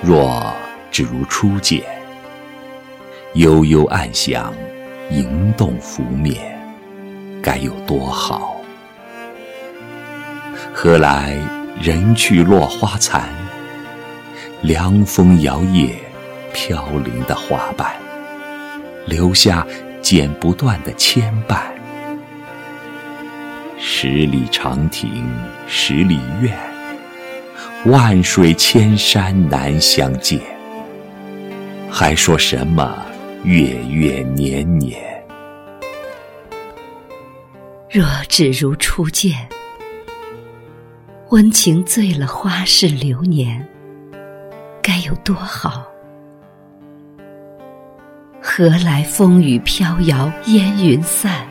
若只如初见，悠悠暗想，盈动拂面，该有多好？何来人去落花残，凉风摇曳飘零的花瓣，留下剪不断的牵绊。十里长亭十里院，万水千山难相见。还说什么月月年年？若只如初见。温情醉了花事流年，该有多好？何来风雨飘摇烟云散，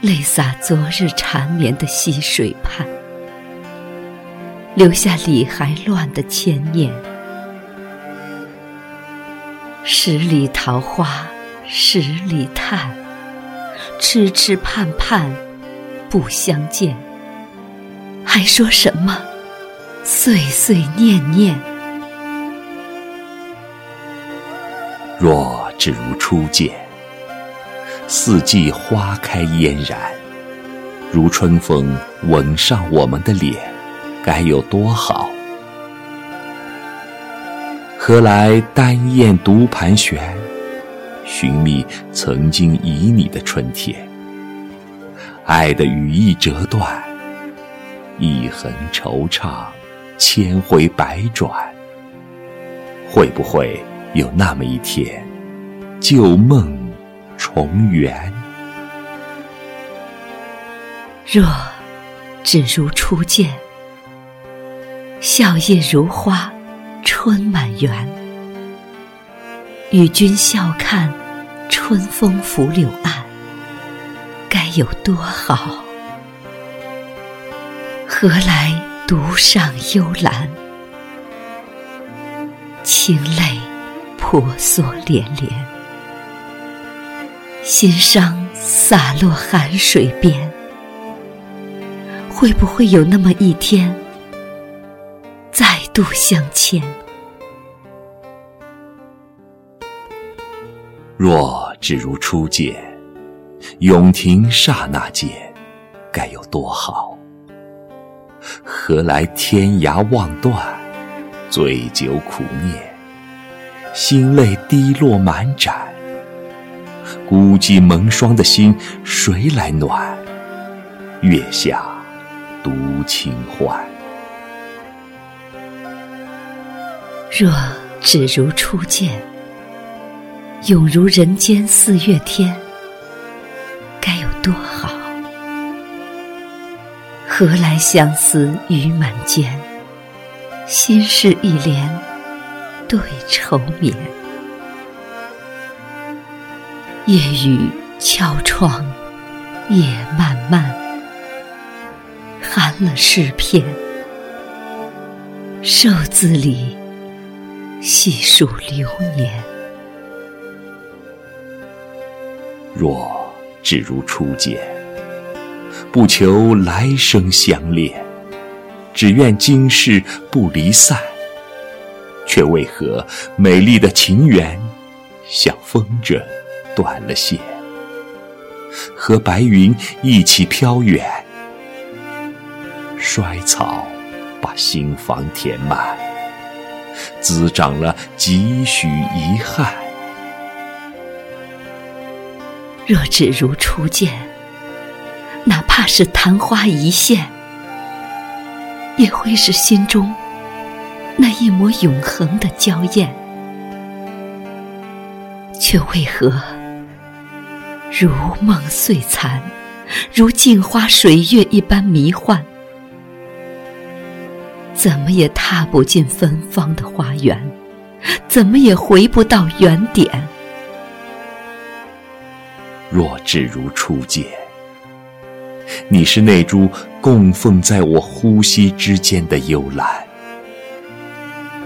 泪洒昨日缠绵的溪水畔，留下理还乱的牵念。十里桃花十里叹，痴痴盼盼不相见。还说什么岁岁念念？若只如初见，四季花开嫣然，如春风吻上我们的脸，该有多好？何来单燕独盘旋，寻觅曾经旖旎的春天？爱的羽翼折断。一痕惆怅，千回百转。会不会有那么一天，旧梦重圆？若只如初见，笑靥如花，春满园。与君笑看春风拂柳岸，该有多好？何来独上幽兰？清泪婆娑连连，心伤洒落寒水边。会不会有那么一天，度相牵？若只如初见，永停刹那间，该有多好？何来天涯望断，醉酒苦念，心泪滴落满盏。孤寂蒙霜的心，谁来暖？月下独清欢。若只如初见，永如人间四月天，该有多好？何来相思雨满肩，心事一帘对愁眠。夜雨敲窗，夜漫漫，寒了诗篇。瘦字里细数流年。若只如初见。不求来生相恋，只愿今世不离散。却为何美丽的情缘像风筝断了线，和白云一起飘远？衰草把心房填满，滋长了几许遗憾。若只如初见。哪怕是昙花一现，也会是心中那一抹永恒的娇艳。却为何如梦碎残，如镜花水月一般迷幻？怎么也踏不进芬芳的花园，怎么也回不到原点。若只如初见。你是那株供奉在我呼吸之间的幽兰，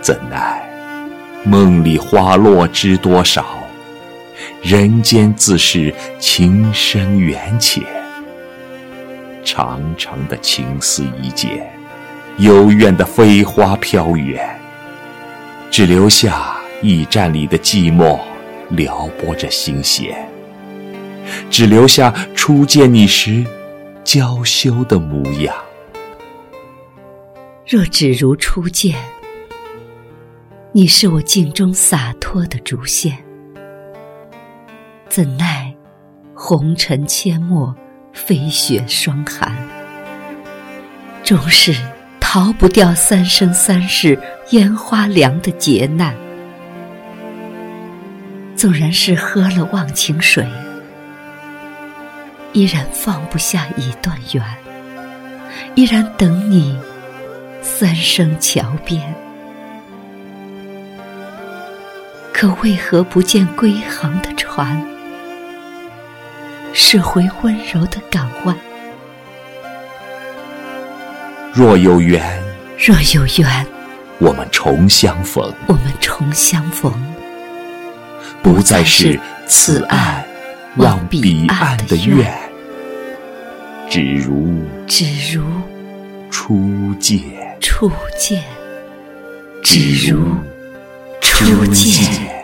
怎奈梦里花落知多少，人间自是情深缘浅。长长的情丝一剪，幽怨的飞花飘远，只留下驿站里的寂寞，撩拨着心弦。只留下初见你时娇羞的模样。若只如初见，你是我镜中洒脱的竹线，怎奈红尘阡陌，飞雪霜寒，终是逃不掉三生三世烟花凉的劫难。纵然是喝了忘情水。依然放不下一段缘，依然等你三生桥边。可为何不见归航的船？驶回温柔的港湾。若有缘，若有缘，我们重相逢。我们重相逢，不再是此岸。望彼岸的愿，只如只如初见，初见，只如初见。